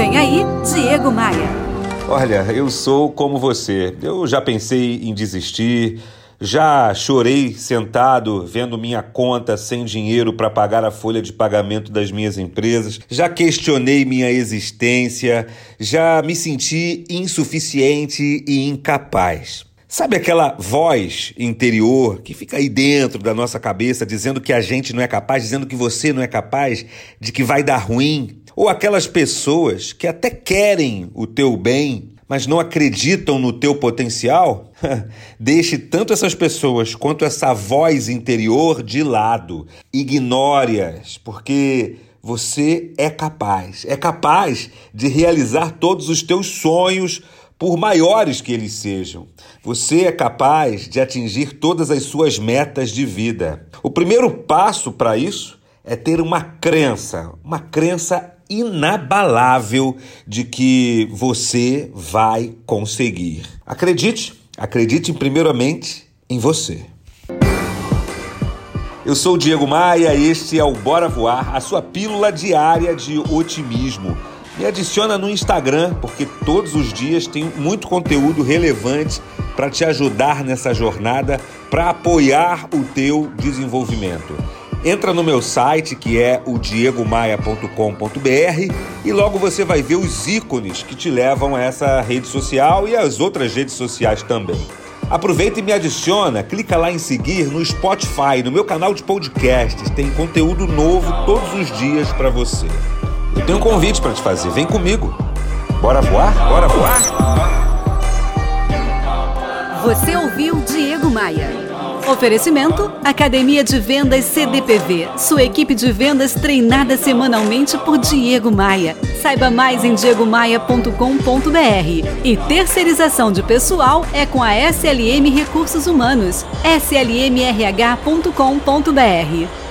Vem aí, Diego Maia. Olha, eu sou como você. Eu já pensei em desistir, já chorei sentado vendo minha conta sem dinheiro para pagar a folha de pagamento das minhas empresas, já questionei minha existência, já me senti insuficiente e incapaz. Sabe aquela voz interior que fica aí dentro da nossa cabeça dizendo que a gente não é capaz, dizendo que você não é capaz, de que vai dar ruim? Ou aquelas pessoas que até querem o teu bem, mas não acreditam no teu potencial? Deixe tanto essas pessoas quanto essa voz interior de lado. Ignore-as, porque você é capaz, é capaz de realizar todos os teus sonhos por maiores que eles sejam. Você é capaz de atingir todas as suas metas de vida. O primeiro passo para isso é ter uma crença, uma crença inabalável de que você vai conseguir. Acredite, acredite primeiramente em você. Eu sou o Diego Maia, este é o Bora Voar, a sua pílula diária de otimismo me adiciona no Instagram, porque todos os dias tem muito conteúdo relevante para te ajudar nessa jornada, para apoiar o teu desenvolvimento. Entra no meu site que é o diegomaia.com.br e logo você vai ver os ícones que te levam a essa rede social e as outras redes sociais também. Aproveita e me adiciona, clica lá em seguir no Spotify, no meu canal de podcasts, tem conteúdo novo todos os dias para você. Eu tenho um convite para te fazer. Vem comigo. Bora voar? Bora voar? Você ouviu Diego Maia. Oferecimento: Academia de Vendas CDPV. Sua equipe de vendas treinada semanalmente por Diego Maia. Saiba mais em diegomaia.com.br. E terceirização de pessoal é com a SLM Recursos Humanos. slmrh.com.br.